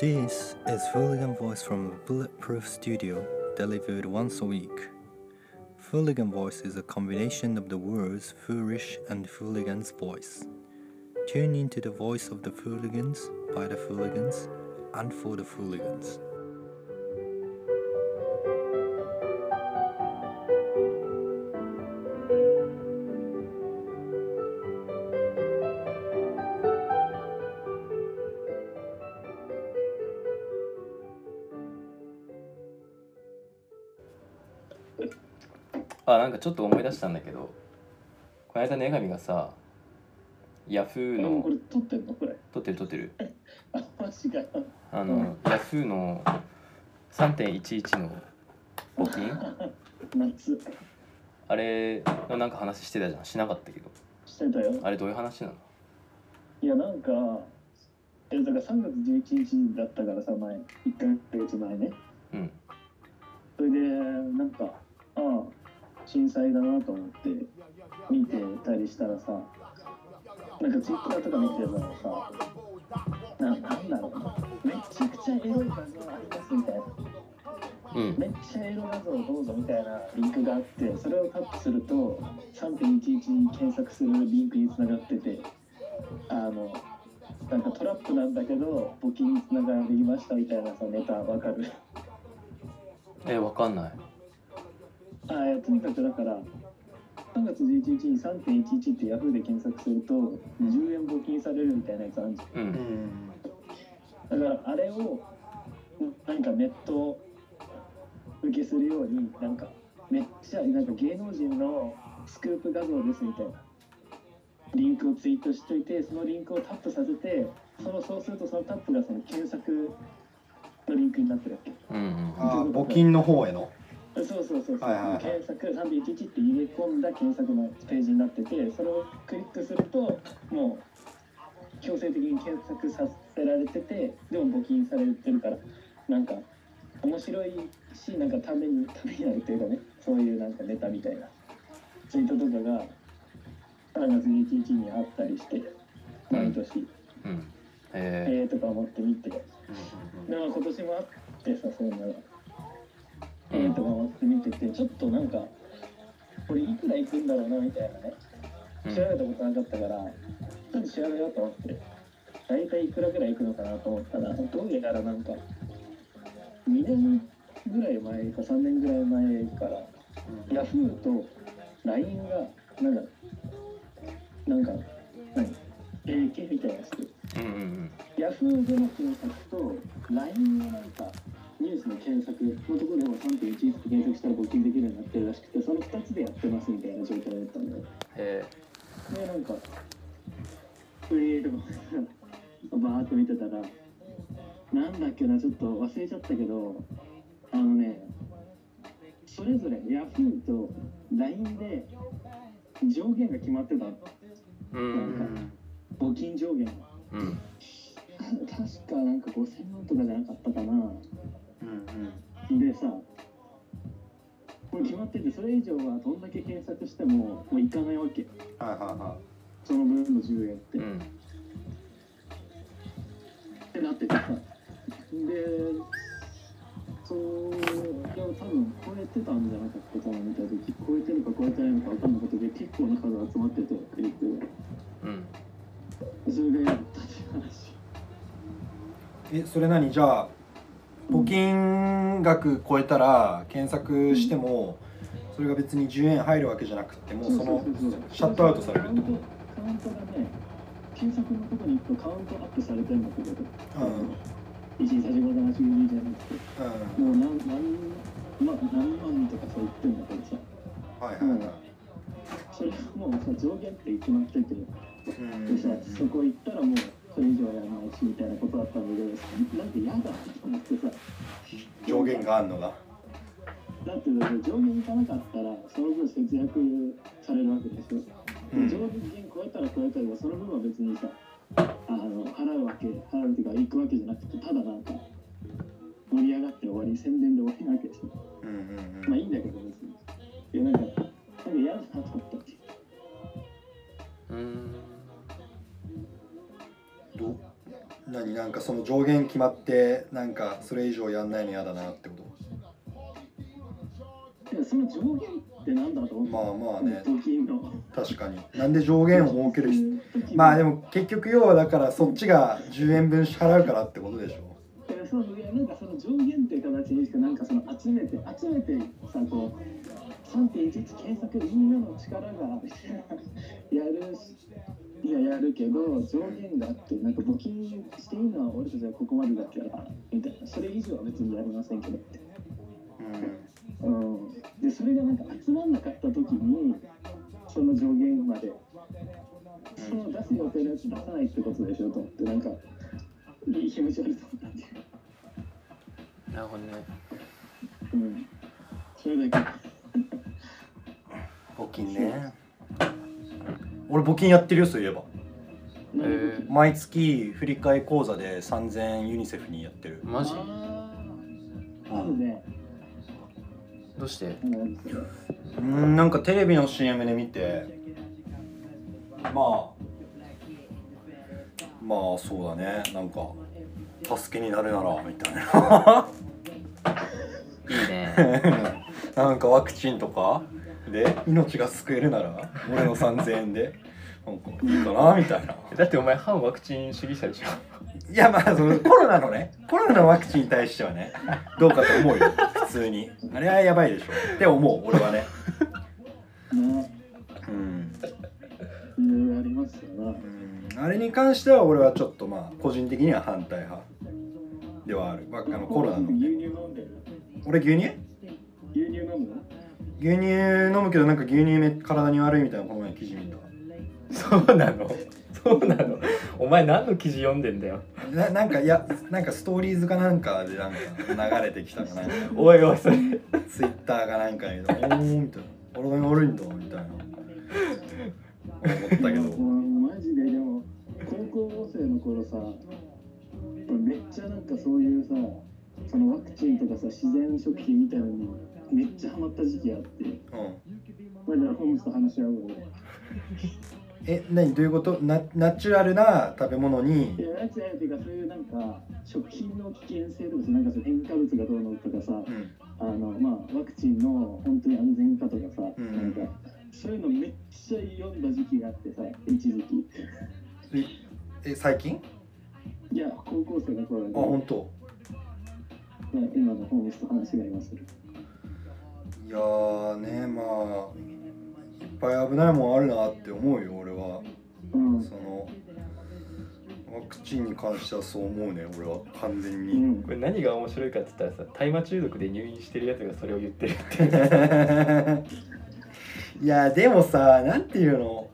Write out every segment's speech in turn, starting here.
This is Fooligan Voice from Bulletproof Studio, delivered once a week. Fooligan Voice is a combination of the words foolish and fooligan's voice. Tune into the voice of the fooligans, by the fooligans, and for the fooligans. なんかちょっと思い出したんだけどこの間女神がさヤフーのこれ撮ってんのこれ？撮ってる撮ってる。あマジかあの、ヤフーの3.11の募金？夏。あれのなんか話してたじゃん。しなかったけど。してたよ。あれどういう話なの？いやなんかえだから3月11日だったからさ前。1ヶ月前ね。うん。それでなんか震災だなと思って見てたりしたらさなんかツイッターとか見てたらさななんだろうなめちゃくちゃエロい画像ありますみたいな。うん。めっちゃエロ画像どうぞみたいなリンクがあってそれをタップすると3.11に検索するリンクにつながっててあのなんかトラップなんだけど募金につながりましたみたいなさネタわかる？えわかんないあいやとにかくだから3月11日に3.11ってヤフーで検索すると10円募金されるみたいなやつあるじゃん。うん。だからあれをなんかネット受けするようになんかめっちゃなんか芸能人のスクープ画像ですみたいな。リンクをツイートしといてそのリンクをタップさせてそのそうするとそのタップがその検索のリンクになってるわけ。うんうん。あー募金の方へのそうそうそうそう、はいはいはい。検索311って入れ込んだ検索のページになっててそれをクリックするともう強制的に検索させられててでも募金されてるからなんか面白いしなんかためにためになるっていうかねそういうなんかネタみたいなツイートとかが3月11日にあったりして毎年、うん。ええーとか思って見て。でも今年もあってさそういうのが。えー、とか思って見ててちょっとなんかこれいくらいくんだろうなみたいなね。ー調べたことなかったからちょっと調べようと思って大体いくらぐらいいくのかなと思ったらどうやらなんか2年ぐらい前か3年ぐらい前からヤフーと LINE がなんかなんか何 AK みたいなやつ。うんうんうん。ヤフーでの検索と LINE のなんかニュースの検索のところでも3.11って検索したら募金できるようになってるらしくてその2つでやってますみたいな状態だったんだよえ。でなんかえーとかバーっと見てたらなんだっけなちょっと忘れちゃったけどあのねそれぞれヤフーと LINE で上限が決まってた。のーうん募金上限。がうん。確かなんか5000万とかじゃなかったかなうんでさこれ決まっててそれ以上はどんだけ検索してももういかないわけはいはいはその分の10円って、っうん。てなっててさ。でそういや多分超えてたんじゃなかったかなみたいな。時超えてるか超えてないのか分かんなかったけど結構な数集まっててクリックがうん。それでやったっていう話。いえそれ何？じゃあ募金額超えたら検索してもそれが別に10円入るわけじゃなくてもうそのシャットアウトされるってこと。カウントがね検索のとこに行くとカウントアップされてるんだけど、うん。1時35分8分じゃなくて。うん。もう何何,、ま、何万とかそう言ってんだけどさは。いはいはい。それはもうさ上限って決まっててうん。でさそこ行ったらもうそれ以上やらないしみたいなことだったんだけどなんか嫌だと思ってさ。上限があるのが。だってだって上限行かなかったらその分節約されるわけでしょ、うん。で上限超えたら超えたらその分は別にさあの払うわけ払うっていうか行くわけじゃなくてただなんか盛り上がって終わり宣伝で終わりなわけですようんうんまあいいんだけど別に。いやなんかなんか嫌だなと思ったってうん何なんかその上限決まってなんかそれ以上やんないの嫌だなってこと？その上限ってなんだと思うまあまあね。確かに。なんで上限を設けるまあでも結局要はだからそっちが10円分支払うからってことでしょ。そうなんかその上限っていう形にしてなんかその集めて集めてさこう3.11検索みんなの力がやるしいややるけど上限があってなんか募金していいのは俺たちはここまでだからみたいな。それ以上は別にやりませんけど。って、うん、でそれがなんか集まんなかった時にその上限までその出す予定のやつ出さないってことでしょと思って。なんかいい気持ち悪いと思ったんでなるほどね。うん。それだけ。募金ね俺募金やってるよそういえば。えー、毎月振り替え口座で3000円ユニセフにやってる。マジ？あね。どうして？うんなんかテレビの CM で見て。まあまあそうだね。なんか助けになるならみたいな。いいね。なんかワクチンとかで命が救えるなら俺の3000円でなんかいいかなみたいな。だってお前反ワクチン主義者でしょ。いやまあそのコロナのねコロナのワクチンに対してはねどうかと思うよ普通に。あれはやばいでしょ。って思う俺はね。ね。うん。いろいろありますよあれに関しては俺はちょっとまあ個人的には反対派ではある、まあ、あのコロナの牛乳飲んでる。俺牛乳？牛乳飲むけどなんか牛乳め体に悪いみたいなこの前記事見たそうなの？そうなの？お前何の記事読んでんだよ？ななんかいやなんかストーリーズかなんかでなんか流れてきたかなんか。おいおいそれ。ツイッターかなんかに「おー」みたいな「体に悪いんだ」みたいな。思ったけど。マジででも高校生の頃さめっちゃなんかそういうさそのワクチンとかさ自然食品みたいなのにめっちゃハマった時期あって。うん。まあじゃあホームスと話し合うわえ何？どういうこと？ナナチュラルな食べ物に？いやナチュラルっていうかそういうなんか食品の危険性とかさなんかその添加物がどうのとかさうん。あのまあワクチンの本当に安全かとかさ、うん。なんかそういうのめっちゃ読んだ時期があってさ一時期。え最近？いや高校生の頃あ本当。まあ今のホームスと話が今するいやーねまあいっぱい危ないもんあるなって思うよ俺は。うん。そのワクチンに関してはそう思うね俺は完全うに、ん。これ何が面白いかって言ったらさ大麻中毒で入院してるやつがそれを言ってるって。いやでもさなんていうの？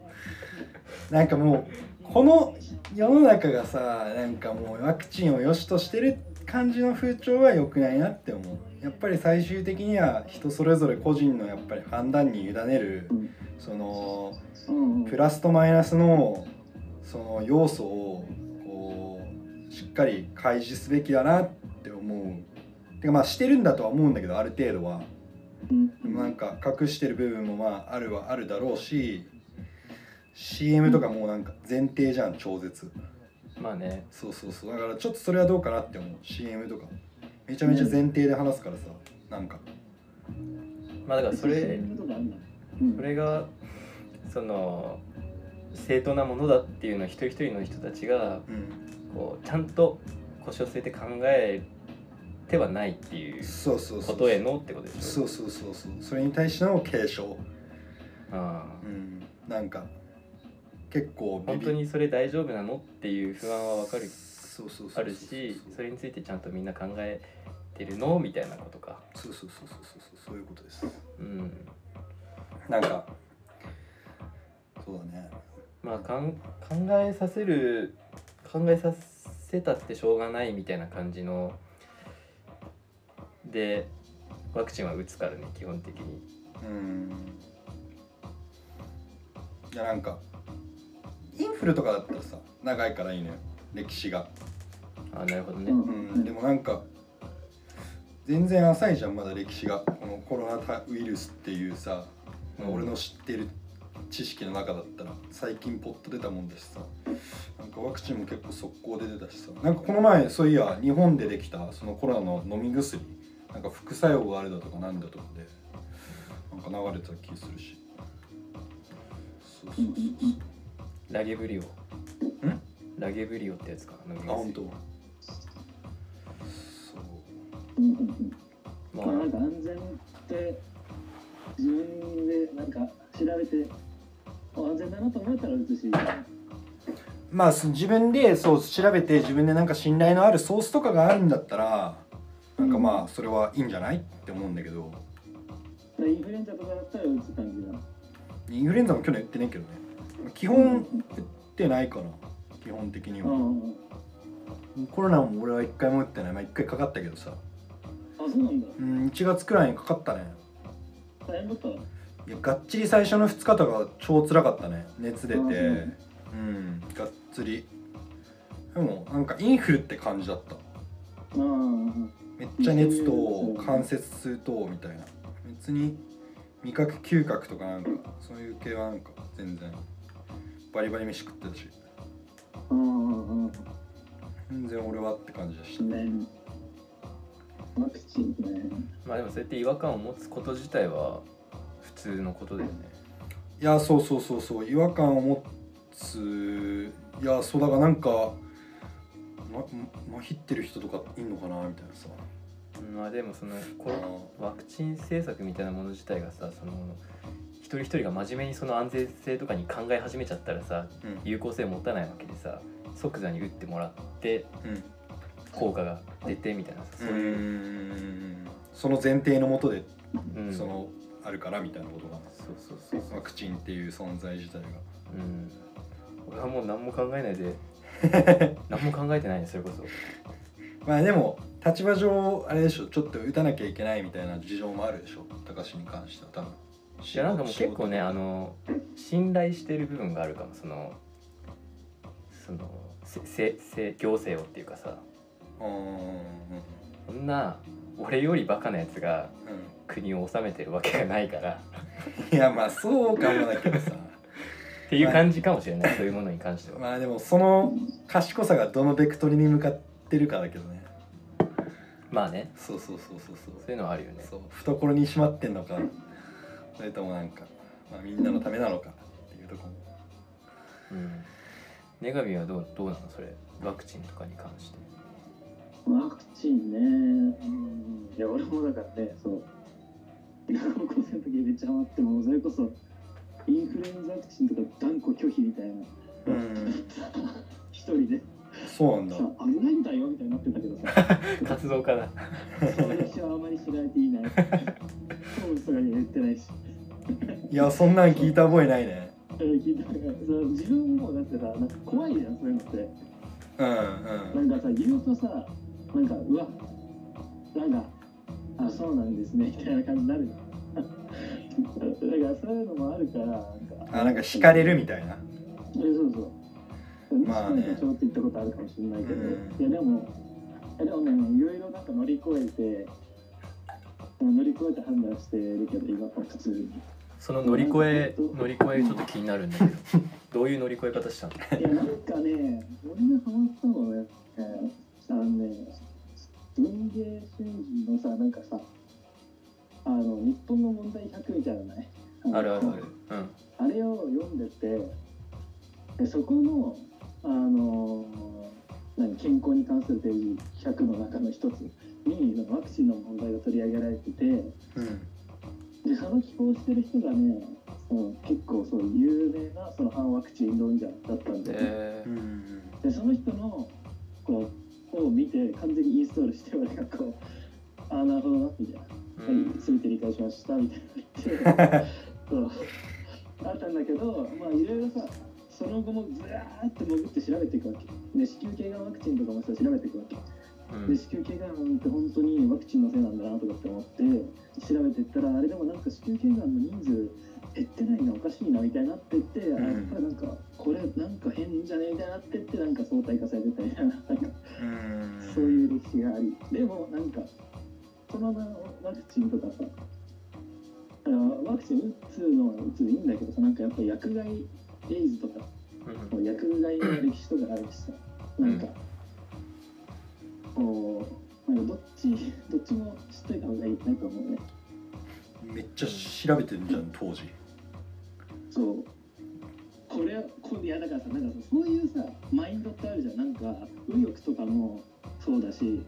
なんかもうこの世の中がさなんかもうワクチンを良しとしてる感じの風潮は良くないなって思うやっぱり最終的には人それぞれ個人のやっぱり判断に委ねるうん。そのプラスとマイナスのその要素をこうしっかり開示すべきだなって思う。てかまあしてるんだとは思うんだけどある程度は。うん。でもなんか隠してる部分もまああるはあるだろうし CM とかもうなんか前提じゃん超絶。まあね。そうそうそう。だからちょっとそれはどうかなって思う。CM とかめちゃめちゃ前提で話すからさなんか。まあだからそれそれがその正当なものだっていうのを一人一人の人たちがうん。こうちゃんと腰を据えて考えてはないっていうそうそうそうことへのってことでしょ？そうそうそうそう。それに対しての継承ああ。うん。なんか結構ビビ。本当にそれ大丈夫なの？っていう不安はわかる。そうそう。あるしそれについてちゃんとみんな考えてるの？みたいなことか。そうそうそうそうそうそう。そういうことです。うん。なんかそうだね。まあかん考えさせる考えさせたってしょうがないみたいな感じのでワクチンは打つからね基本的に。うん。いやなんかインフルとかだったらさ長いからいいのよ。歴史が。あなるほどね、うん。うん。でもなんか全然浅いじゃんまだ歴史が。このコロナウイルスっていうさ、うん俺の知ってる知識の中だったら最近ポッと出たもんだしさ。なんかワクチンも結構速攻で出たしさ。なんかこの前そういや日本でできたそのコロナの飲み薬なんか副作用があるだとかなんだとかでなんか流れてた気するし。そうそうそうラゲブリオ。ん？ラゲブリオってやつかな飲みそうあ本当。薬そううんうんうん。ままあ、なんあか安全って自分でなんか調べてあ安全だなと思ったら打つしまあそ自分でそう調べて自分でなんか信頼のあるソースとかがあるんだったらなんかまあそれはいいんじゃないって思うんだけど。インフルエンザとかだったら打つ感じだ。インフルエンザも去年打ってないけどね。基本打ってないかな。基本的には。うんうんコロナも俺は一回も打ってない。まあ一回かかったけどさ。あそうなんだ。うん1月くらいにかかったね。大変だったいやがっちり最初の2日とか超辛かったね。熱出て。ううんんがっつり。でもなんかインフルって感じだった。めっちゃ熱と関節痛とみたいな。別に味覚嗅覚とかなんかそういう系はなんか全然。バリバリ飯食ってたし。うんうん全然俺はって感じでした。うんねワクチンねまあでもそうやって違和感を持つこと自体は普通のことだよね。いやそうそうそうそう。違和感を持つ。いやそうだからなんかままひってる人とかいんのかなみたいなさ。まあでもそのコロあワクチン政策みたいなもの自体がさその一人一人が真面目にその安全性とかに考え始めちゃったらさうん。有効性持たないわけでさ即座に打ってもらってうん効果が出てみたいなさそうういう、ん。その前提のもとで、うん、そのあるからみたいなことが。そうそうそうそう。ワクチンっていう存在自体が。うん。俺はもう何も考えないで 何も考えてないねそれこそ。まあでも立場上あれでしょちょっと打たなきゃいけないみたいな事情もあるでしょ高橋に関しては多分。いやなんかもう結構ねあの信頼してる部分があるかもそのそのせせせ行政をっていうかさそんな俺よりバカなやつがう国を治めてるわけがないから。んいやまあそうかもだけどさ。っていう感じかもしれないそういうものに関しては。まあでもその賢さがどのベクトルに向かってるかだけどね。まあね。そうそうそうそうそう。そういうのはあるよね。そう。懐にしまってんのか。それともなんか、まあ、みんなのためなのか。っていうところも。うん。ネガビはどうどうなの？それ。ワクチンとかに関してワクチンね、うん、いや俺もだからねそう。高校生の時めっちゃハマってもうそれこそインフルエンザワクチンとか断固拒否みたいな。うん。一人で。そうなんだ。さ危ないんだよみたいになってたけどさ。活動家だ。そう私はあまり知られていない。そうとかには言ってないし。いやそんなん聞いた覚えないね。えー聞いた自分もだってさなんか怖いじゃんそういうのって。うんうん。なんかさ言うとさなんかうわなんかあそうなんですねみたいな感じになる。じゃんだからそういうのもあるからなんかあなんか惹かれるみたいな。えそうそう。まあね。ちょっと言ったことあるかもしれないけど、うん。いやでもいやでもねいろいろなんか乗り越えて乗り越えて判断してるけど今は普通に。その乗り越え乗り越えちょっと気になるんだけど。どういう乗り越え方したの？いやなんかね俺がハマったのはねあのね文芸春秋のさなんかさあの日本の問題100みたいなのないのあるあるある。うん。あれを読んでてでそこのあの何健康に関するページ100の中の一つにワクチンの問題が取り上げられててうん。でその寄稿してる人がねその結構そう有名なその反ワクチン論者だったんで,、えうんうんでその人のこうを見て完全にインストールして俺がこうああなるほどなみたいな。ーはい、全て理解しましたみたいな。言ってそうあったんだけどまあいろいろさその後もずらーって潜って調べていくわけ。で子宮頸がんワクチンとかもさ調べていくわけ。うん。で子宮頸がんって本当にワクチンのせいなんだなとかって思って調べていったらあれでもなんか子宮頸がんの人数減ってないのおかしいなみたいになってって、あやっぱりなんかこれなんか変じゃねえみたいになってってなんか相対化されてたみたいななんかうん。そういう歴史があり、でもなんか、コロナワクチンとかさ、ワクチン打つのは打つでいいんだけどさ、なんかやっぱり薬害エイズとか、うん。薬害の歴史とかあるしさなんか、こうなんかどっちどっちも知っといた方がいいなと思うね。めっちゃ調べてるじゃん当時そう。これこいやだからさなんかさそういうさマインドってあるじゃん。なんか右翼とかもそうだし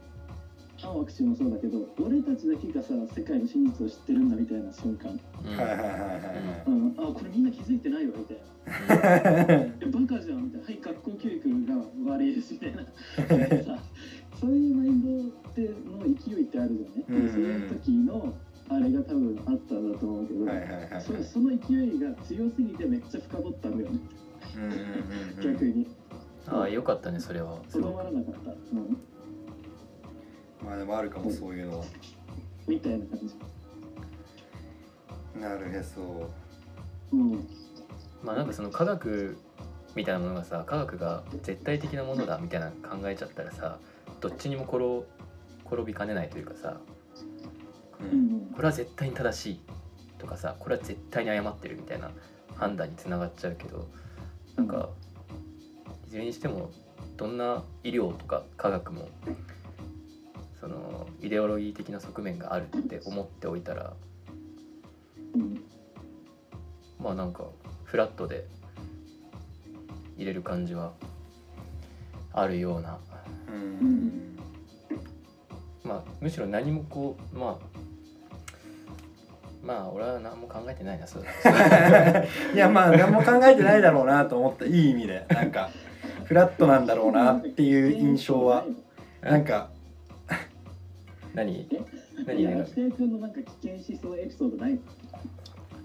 反ワクチンもそうだけど俺たちだけがさ世界の真実を知ってるんだみたいな瞬間、うんはいはいはいはい。うん、あこれみんな気づいてないわみたいな。バカじゃんみたいな。はい学校教育が悪いですみたいな。さそういうマインドっての勢いってあるじゃんね、うんうん。その時のあれが多分あったんだと思うけど、はいはいはいはい。そその勢いが強すぎてめっちゃ深掘ったんだよね、うんうんうん逆に。ああよかったねそれは。すとどまらなかった、うん、まあでもあるかもそういうのは。みたいな感じ。なるへそ。うん。まあなんかその科学みたいなものがさ科学が絶対的なものだみたいな考えちゃったらさどっちにも転転びかねないというかさ。ううんんこれは絶対に正しいとかさこれは絶対に誤ってるみたいな判断につながっちゃうけどなんかいずれにしてもどんな医療とか科学もそのイデオロギー的な側面があるって思っておいたらうんまあなんかフラットで入れる感じはあるような。うん。まあむしろ何もこうまあまあ俺は何も考えてないなそうだ。いやまあ何も考えてないだろうなと思ったいい意味で。なんかフラットなんだろうなっていう印象は。なんか何？い何何や秋田君のなんか危険思想エピソードない？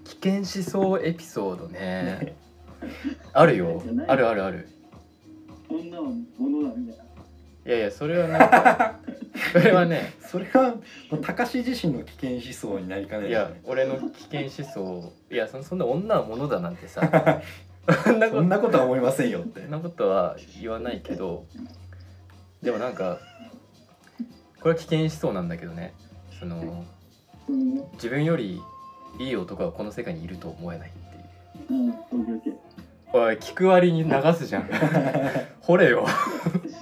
危険思想エピソードね。あるよ。あるあるある。女は物だみたいな。いやいやそれはなんかそれはね。それはもう高志自身の危険思想になりかねないいや俺の危険思想。いやそそんな女はものだなんてさ。そんなことそんなことは思いませんよって。そんなことは言わないけど。でもなんかこれは危険思想なんだけどね。そのうん自分よりいい男がこの世界にいると思えないっていう。おい聞く割に流すじゃん。掘れよ。思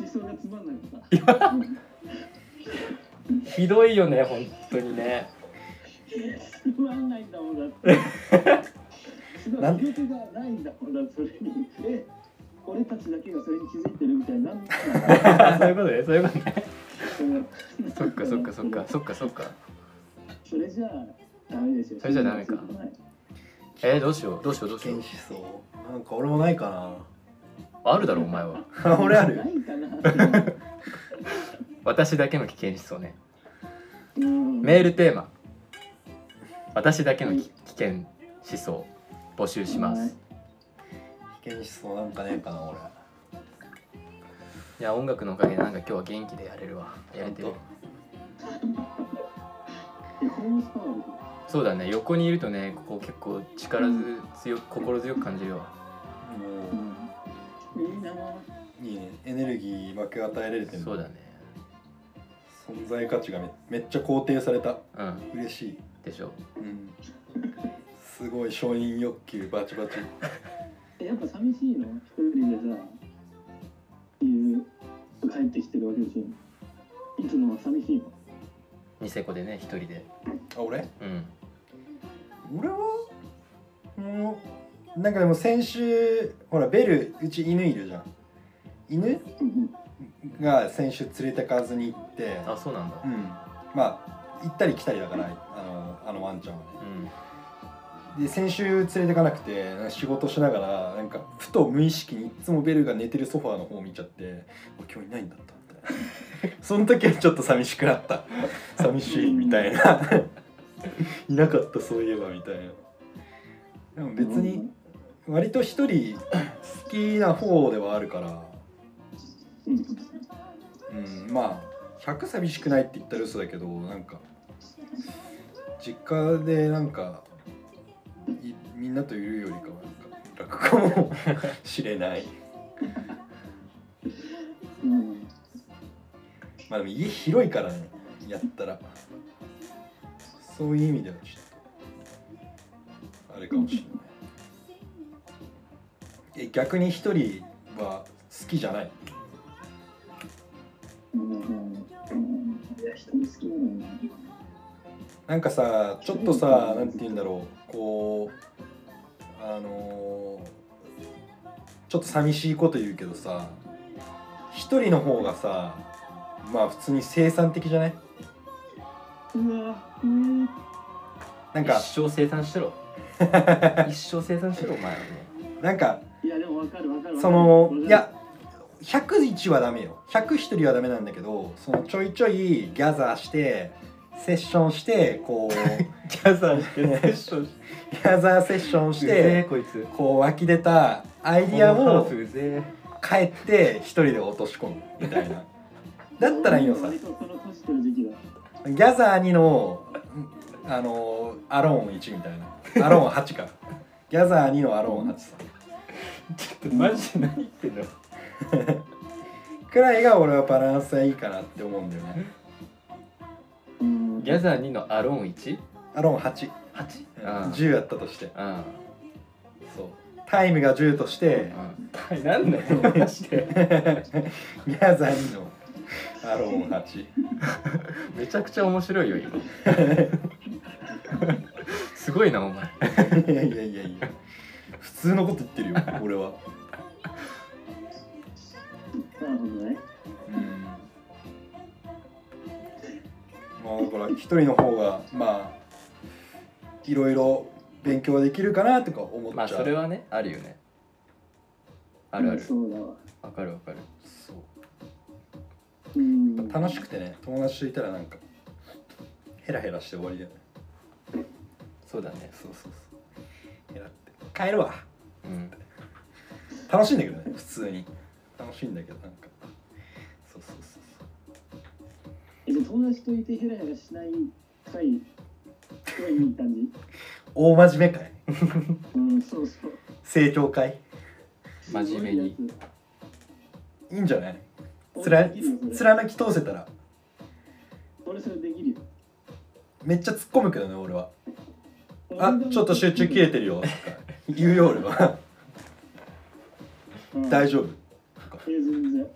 想がつまんないのさ ひどいよね本当にね。つまんないんだもんだって。なん魅力がないんだもんだってそれに。え俺たちだけがそれに気づいてるみたいな。なんなんそういうことねそういうことね。だ そっかそっかそっかそっかそっか。それじゃあダメですよ。それじゃダメか。えー、どうしようどうしようどうし危よ険思想なんか俺もないかうあるだろお前は。な 俺ある。ないかな私だけの危険思想ね。うん。メールテーマ。私だけのき危険思想募集します。危険思想なんかねえかな俺。いや音楽のおかげでなんか今日は元気でやれるわ。やれてる。そうだね。横にいるとねここ結構力強く心強く感じるわ。もいいな。ぁういいね。エネルギー分け与えられてるそうだね存在価値がめめっちゃ肯定された。うん。嬉しい。でしょ。うん。すごい承認欲求バチバチ。えやっぱ寂しいの？一人でさっていう帰ってきてるわけでし。ょいつもは寂しいの？ニセコでね一人で。あ俺？うん。俺は？もうなんかでも先週ほらベルうち犬いるじゃん。犬？うんが先週連れてかずに行ってあそうなんだ。うん。まあ行ったり来たりだからあのあのワンちゃんはね。うん。で先週連れてかなくて仕事しながらなんかふと無意識にいつもベルが寝てるソファーの方を見ちゃってあ今日いないんだったみたいな。その時はちょっと寂しくなった。寂しいみたいな。いなかったそういえばみたいな。でも別に割と一人好きな方ではあるからうんうんまあ100寂しくないって言ったら嘘だけどなんか実家でなんかいみんなといるよりかはなんか楽かも しれない。うん。まあでも家広いからねやったら。そういう意味ではちょっとあれかもしれない。え逆に一人は好きじゃない？なんかさちょっとさなんて言うんだろう。こうあのーちょっと寂しいこと言うけどさ一人の方がさまあ普通に生産的じゃない？うわうん。なんか一生生産してろ。一生生産してろ お前はね。なんかいやでもわかるわかるわかる。そのいや101はダメよ。101人はダメなんだけどそのちょいちょいギャザーしてセッションしてこう ギャザーしてセッションしギャザーセッションしててこいつ。こう湧き出たアイディアを帰って一人で落とし込むみたいな。だったらいいのさ。ギャザー2のあのアローン1みたいな。アローン8か。ギャザー2のアローン8さ。ちょっとマジで何言ってんの？くらいが俺はバランスがいいかなって思うんだよね。うん。ギャザー2のアローン 1?8? アローン8 8? 10やったとして。うんそう。タイムが10として。うんなんだよマジで。ギャザー2のアローン8 めちゃくちゃ面白いよ今。すごいなお前。いやいやいやいや。普通のこと言ってるよ俺はなるほどね。うん。まあだから一人の方がまあいろいろ勉強できるかなとか思っちゃう、まあそれはねあるよね。あるある。そうだ。わわかるわかる。そう。う。ん楽しくてね友達といたらなんかヘラヘラして終わりだよね。そうだね。そうそうそう。ヘラって。帰るわ。うん。楽しいんだけどね普通に楽しいんだけどなんか。そうそうそうえじゃあ友達といてヘラヘラしない回がいい感じ大真面目会うんそうそう。成長会。真面目に。いいんじゃない？つつら貫き通せたら。俺それできるよ。めっちゃ突っ込むけどね俺は。あちょっと集中切れてるよ。と か言うよ俺は。うん。大丈夫え全然。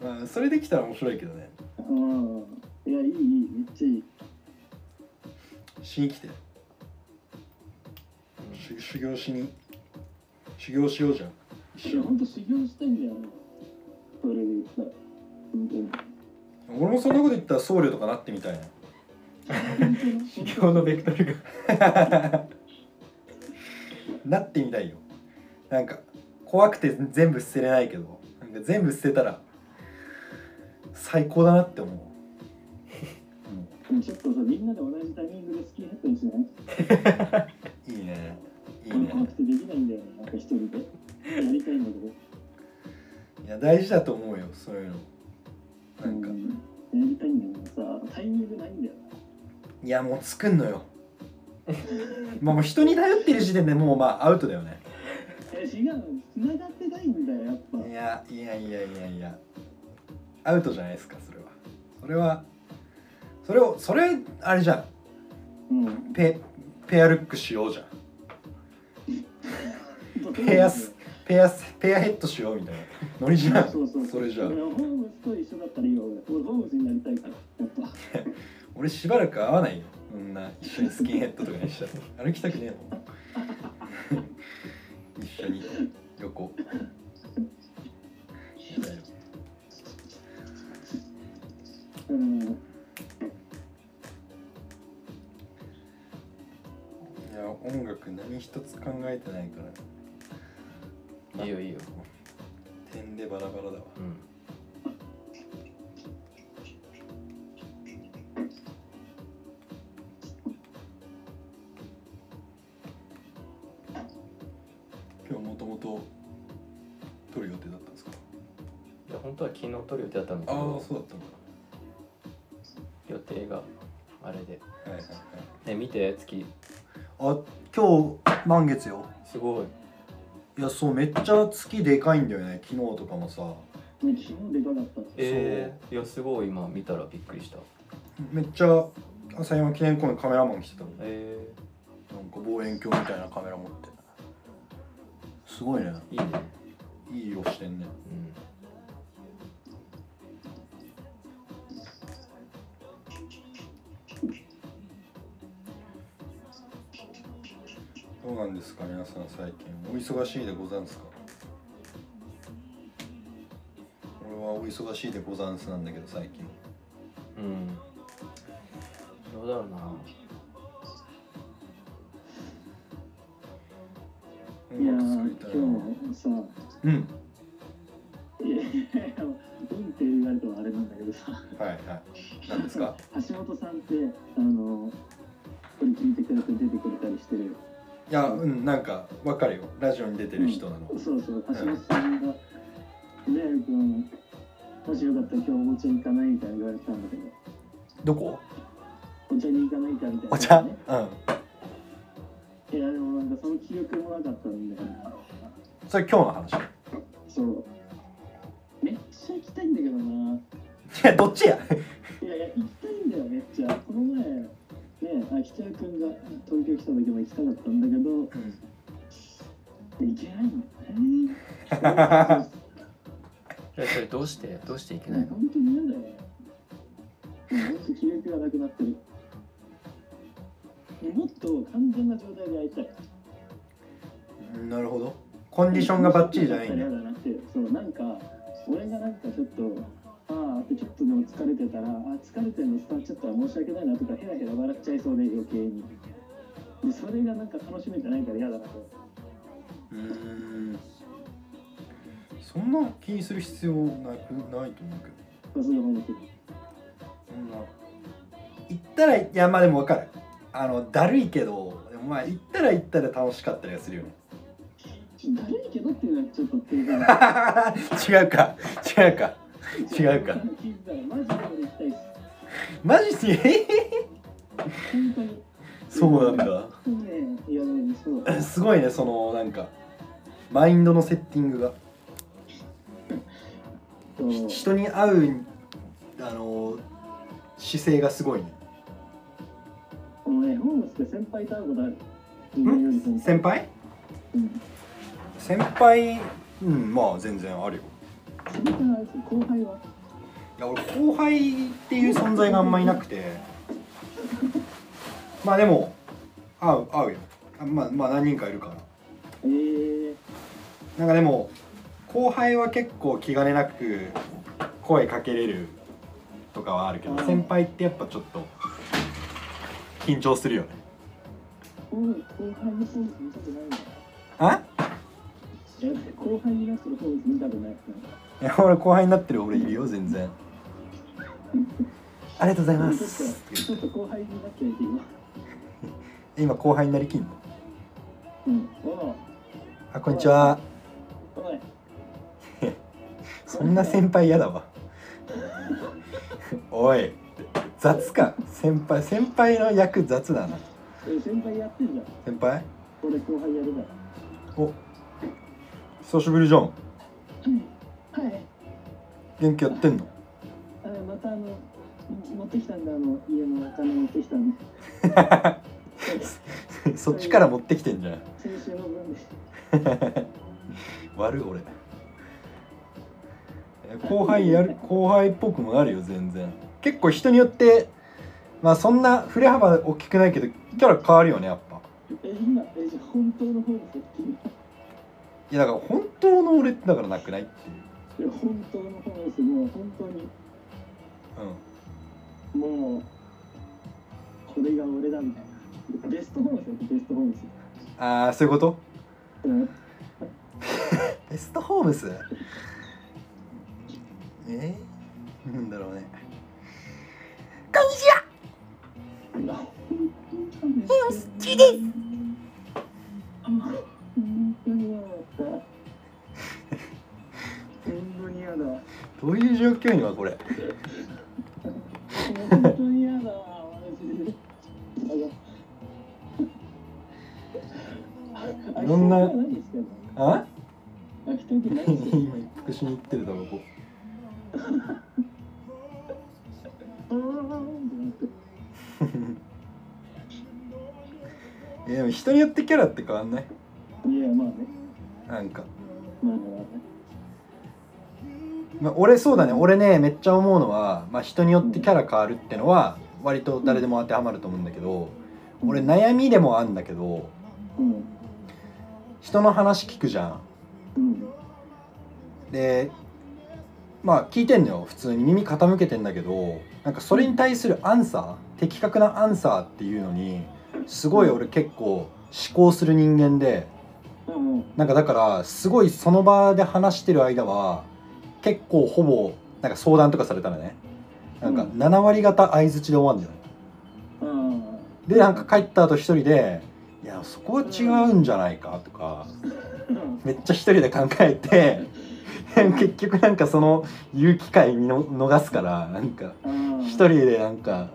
まあそれできたら面白いけどね。うん。いやいいいい。めっちゃいい。しに来て。し修行しに。修行しようじゃん。いやほんと修行したいんだよなそれで言ったら。本当に。俺もそんなこと言ったら僧侶とかなってみたいな 修行のベクトルがなってみたいよ。なんか怖くて全部捨てれないけどなんか全部捨てたら最高だなって思う、ちょっとさみんなで同じタイミングでスキンヘッドにしない？うん、いいね。いい俺怖ねくてできないんだよねなんか一人で。やりたいんだけど。いや大事だと思うよそういうの。なんか。うん。やりたいんだけどさタイミングないんだよいやもう作んのよま あもう人に頼ってる時点でもうまあアウトだよね。え違う繋がってないんだよやっぱ。いやいやいやいやいや。アウトじゃないですかそれは。それはそれをそれあれじゃん。うん。ペペアルックしようじゃん。ペアスペアスペアヘッドしようみたいな。ノリじゃん。そうそうそれじゃあ。俺ホームズと一緒だったらいいよホームズになりたいからやっぱ 俺しばらく会わないよ。そんな一緒にスキンヘッドとかにしたら 歩きたくねえもん。一緒に。横うん。いや音楽何一つ考えてないから。いいよいいよ。点でバラバラだわ昨日撮る予定だったんだけああどそうだったんだ。予定があれで。はいはいはい。ね見て月。あ今日満月よ。すごい。いやそうめっちゃ月でかいんだよね昨日とかもさ。でかかったえー、いやすごい今見たらびっくりした。めっちゃ朝山記念公園カメラマン来てたもんえか望遠鏡みたいなカメラ持って。すごいね。いいね。いい色してんね。うんどうなんですか皆さん最近。お忙しいでござんすか？俺はお忙しいでござんすなんだけど最近。うん。どうだろうな。いや音楽ー作りたいな今日さうん。いやいやいやうんって言われてもあれなんだけどさはいはい何ですか橋本さんってあのこれ聞いてくれて出てくれたりしてるいやうんなんかわかるよ。ラジオに出てる人なの、そうそう橋本さんが「ねえ君もしよかったら今日お茶行かない?」みたいな言われてたんだけど。どこ？お茶に行かないかみたいな、お茶？ね、うん。いやでもなんかその記憶もなかったんだよなそれ今日の話？いそう。めっちゃ行きたいんだけどな。やどっちや？いやいや行きたいんだよめっちゃ。この前ねあ北谷君が東京来た時も行きたかったんだけどうん。行けないんだよね。えそれどうして？どうしていけないの？本当に嫌だよ。本当気力がなくなってる。もっと完全な状態で会いたい。うんなるほど。コンディションがバッチリじゃないんだ。嫌だなってそうなんか俺がなんかちょっとああってちょっとでも疲れてたらあ疲れてるの伝わっちゃったら申し訳ないなとかヘラヘラ笑っちゃいそうで余計に。でそれがなんか楽しめてないから嫌だなと。うーん。そんな気にする必要なくないと思うけど。さすが本当にそんな行ったらいやまあでも分かる。あのだるいけどでもまあ行ったら行ったら楽しかったりはするよね。だるいけどっていうのはちょっと 違うか。違うか違うか。マジでそうなんだ。すごいねそのなんかマインドのセッティングが。人に会うあの姿勢がすごいね。このねホームスって先輩と会うことある。先輩？うん。先輩？うんまあ全然あるよ後輩は。いや俺後輩っていう存在があんまいなくて。まあでも会う会うよ。あまあまあ何人かいるから。えー、なんかでも後輩は結構気兼ねなく声かけれるとかはあるけどうん。先輩ってやっぱちょっと緊張するよね。後後輩になってるホームス見たくない。なんかいや俺後輩になってる俺いるよ全然。ありがとうございます。っとちょっと後輩になっちゃいて今。今後輩になりきんの？うん。おあこんにちは。そんな先輩嫌だわ。おい。雑か。先輩先輩の役雑だな。え先輩やってるじゃん。先輩？俺後輩やるから。お。久しぶりじゃんはい。元気やってんの？あまたあの持ってきたんだあの家のお金持ってきたんで。そっちから持ってきてんじゃん。先週の分で 悪い俺。え後輩やる後輩っぽくもなるよ全然。結構人によってまあそんな振れ幅大きくないけどキャラ変わるよねやっぱ。え今えじゃあ本当の方ですよいやだから本当の俺ってだからなくないっていういや本当の方ですもう本当に。もうこれが俺だみたいな。ベストホームスよベストホームスうんああそういうこと？うん。ベストホームスえ？ー、なんだろうね。こんにちは。え、好きです。本当に嫌だ。どういう状況今これ？本当に嫌だ。マジで。あいろんな？あ今一服しに行ってるだろこあーってなっていやでも人によってキャラって変わんない？いやまあね。なんか、まあまあねまあ、俺そうだね。俺ねめっちゃ思うのは、まあ、人によってキャラ変わるってのは割と誰でも当てはまると思うんだけど俺悩みでもあんだけどうん人の話聞くじゃんうん。でまあ聞いてんのよ。普通に。耳傾けてんだけどなんかそれに対するアンサー的確なアンサーっていうのにすごい俺結構思考する人間でうんうん。なんかだからすごいその場で話してる間は結構ほぼなんか相談とかされたらねなんかうん。7割方相づちで終わるんだよねうん。でなんか帰った後一人で「いやそこは違うんじゃないか」とかめっちゃ一人で考えて結局なんかその言う機会見の逃すからなんかうん。一人でなんか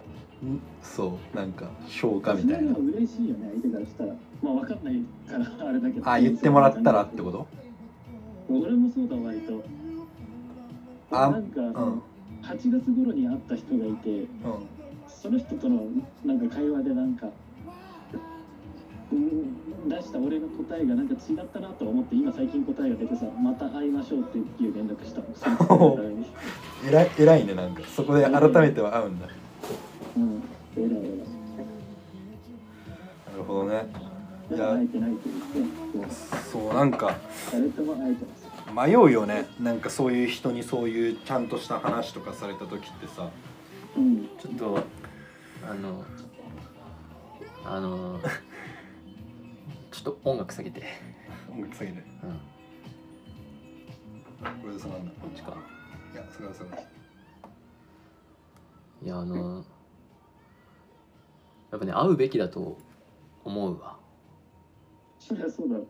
んそうなんか消化みたいな。嬉しいよね相手からしたら。まあ分かんないからあれだけど。あ言ってもらったらってこと？俺もそうだ割とあなんか、うん。8月頃に会った人がいてうんその人とのなんか会話でなんかうん出した俺の答えがなんか違ったなと思って今最近答えが出てさまた会いましょうっていう連絡したのそのために。偉い偉いねなんか。そこで改めては会うんだ。なうん。偉い偉いるほどね。いや。そうなんか。誰とも会えてます迷うよね。なんかそういう人にそういうちゃんとした話とかされた時ってさ。うん。ちょっとあのあのちょっと音楽下げて。音楽下げて。うん。これでそうなんだこっちか。いやそれはそれはいやあのやっぱね会うべきだと思うわ。そりゃそうだろ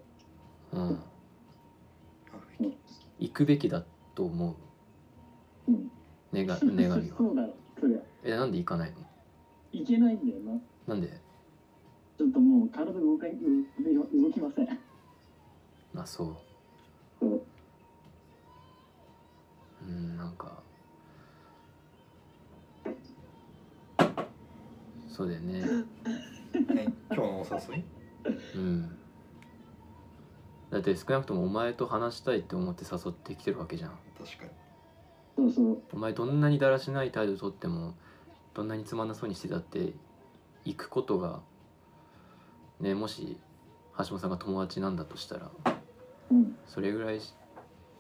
うん行くべきだと思う？うん。願願いは。そうだろそりゃえなんで行かないの？いけないんだよな。なんで？ちょっともう体動かい動動きません。あそう。そう。うんなんか。そうだよね。え今日のお誘い？うんだって少なくともお前と話したいって思って誘ってきてるわけじゃん。確かに。そうそう。お前どんなにだらしない態度とってもどんなにつまんなそうにしてたって行くことがねもし橋本さんが友達なんだとしたらうん。それぐらいし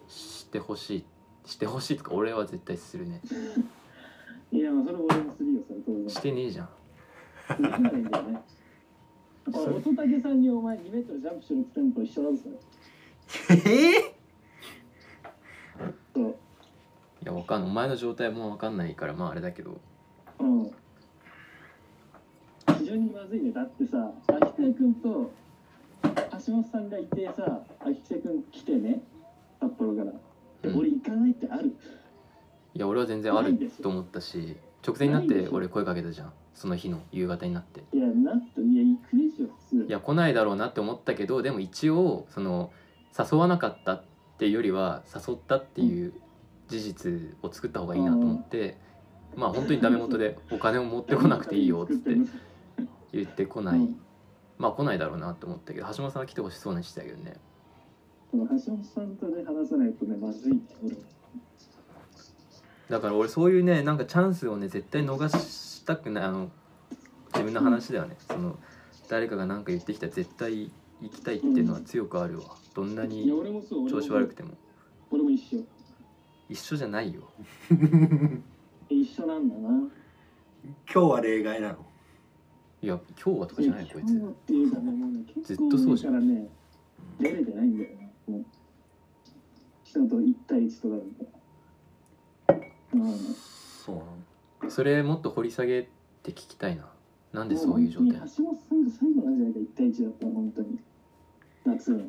してほしいしてほしいとか俺は絶対するね。いやまあそれ俺もするよそれ当然。してねえじゃん。できないんだよね。あそれ乙武さんにお前2メートルジャンプしろって言ったのと一緒だぞそれ。え？そう。いやわかんお前の状態もわかんないからまああれだけどうん。非常にまずいね。だってさ、秋田君と橋本さんがいてさ、秋田君来てね、札幌から。でうん俺行かないってある。いや俺は全然あると思ったし直前になって俺声かけたじゃんその日の夕方になって。いや、なって、いや、行くでしょ、普通。いや来ないだろうなって思ったけどでも一応その誘わなかったっていうよりは誘ったっていう事実を作った方がいいなと思って、まあ本当にダメ元で お金を持ってこなくていいよっつって言ってこない、うん。まあ来ないだろうなと思ったけど橋本さんは来てほしそうにしてたけどね。その橋本さんとね、話さないとね、まずいね。俺だから俺そういうねなんかチャンスをね絶対逃したくないあの自分の話だよねその誰かが何か言ってきたら絶対行きたいっていうのは強くあるわどんなに調子悪くても俺も一緒。一緒じゃないよ一緒なんだな。今日は例外なのいや今日はとかじゃないこいつず結っとそうじゃんからね、出れてないんだよな。もう人と一対一とかだから。うん。そうなのそれもっと掘り下げて聞きたいな。なんでそういう状態橋本さんが最後なんじゃないか、一対一だったら、本当に。夏。の。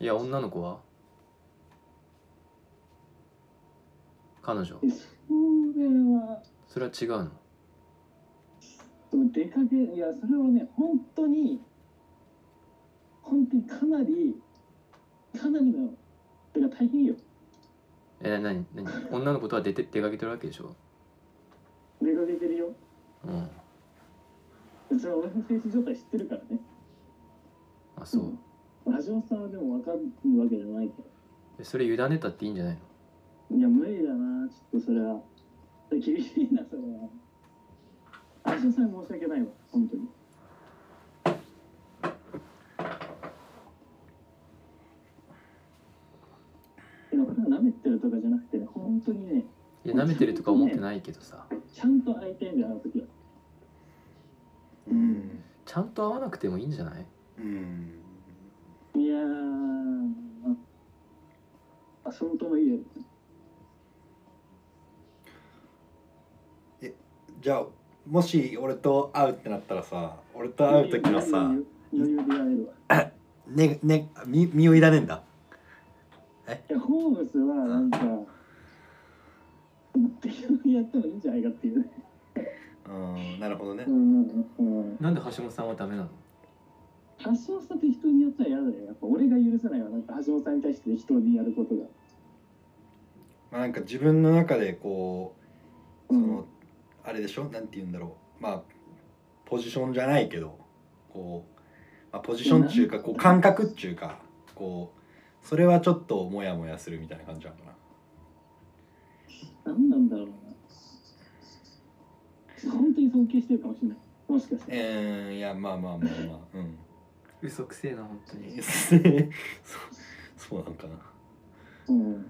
いや女の子は？彼女？え、それは、それは違うの？出かけ、いや、それはね、本当に、本当にかなり、かなりの、てか大変よ。えなになに？女の子とは出て出かけてるわけでしょ？出かけてるよ。うん。それは俺の精神状態知ってるからね。あそう、うん。橋本さんはでも分かるわけじゃないけえそれ委ねたっていいんじゃないの？どいや無理だなちょっとそれは。厳しいなそれは。橋本さんに申し訳ないわ本当に。舐めてるとかじゃなくてね本当にねいや舐めてるとか思ってないけどさ。ちゃんと会いたいんだよあの時は。うん。ちゃんと会わなくてもいいんじゃない？うん。いやーあそのともいいよじゃあもし俺と会うってなったらさ俺と会う時のさ余裕で会えるわねね身身を委ねん。だいやホームスはなん。か適当にやってもいいんじゃないかっていうね。うんなるほどね。なんで橋本さんはダメなの？橋本さん適当にやったら嫌だよ。やっぱ俺が許せないわ。なんか橋本さんに対して適当にやることが。まあなんか自分の中でこうそうん。の、あれでしょ？なんて言うんだろう。まあポジションじゃないけどこう、まあ、ポジションっていうかこう感覚っていうかこうそれはちょっとモヤモヤするみたいな感じなの？かな何なんだろうな。本当に尊敬してるかもしれない。もしかして。えー、いやまあまあまあまあうん。嘘くせえな本当に。そうそうなんかな。うん。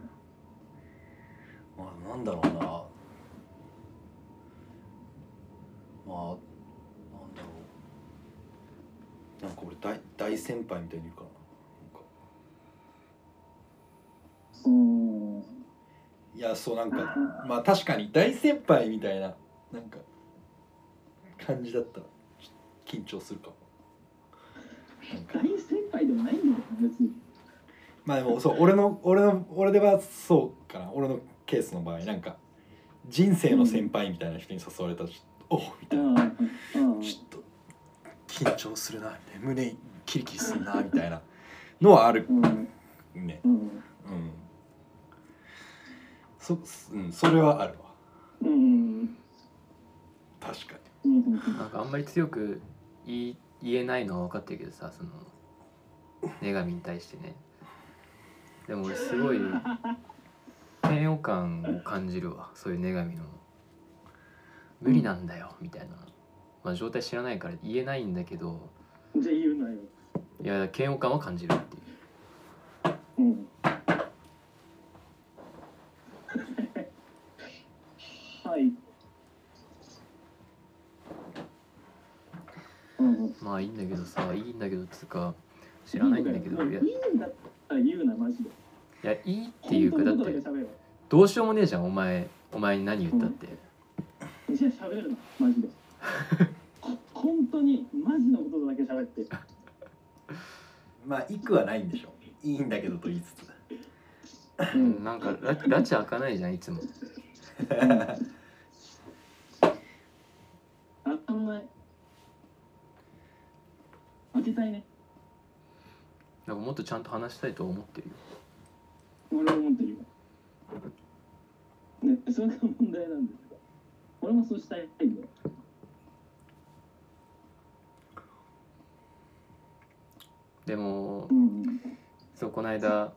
まあなんだろうな。まあなんだろう。なんか俺大大先輩みたいに言うかななんか。うんいやそうなんかまあ確かに大先輩みたいななんか感じだった。緊張するかも。大先輩でもないんだよ別に。まあでもそう俺の俺の俺ではそうかな。俺のケースの場合なんか人生の先輩みたいな人に誘われたらちょっとおみたいな。ちょっと緊張するなみたいな。胸キリキリするなみたいなのはあるうん。ね。うん。うんそ,、うん、それはあるわ。うん。確かうんなんかあんまり強く言い言えないのは分かってるけどさその女神に対してね。でも俺すごい嫌悪感を感じるわ。そういう女神の。無理なんだよみたいな、まあ、状態知らないから言えないんだけど。じゃあ言うなよ。いや嫌悪感は感じるっていう。うんはいうんまあいいんだけどさいいんだけどつうか知らないんだけどいやいいいんだったら言うなマジで。やいいっていうかだってどうしようもねえじゃんお前お前に何言ったって、じゃあ喋るなマジで。ほ 本当にマジのことだけ喋って。に まあいくはないんでしょいいんだけどと言いつつ。うんなんかララチ開かないじゃんいつも。ああんま開けたいね。なんかもっとちゃんと話したいと思ってるよ。俺も思ってるよ。ねそれが問題なんですか俺もそうしたいんだよ。でもうん。そうこの間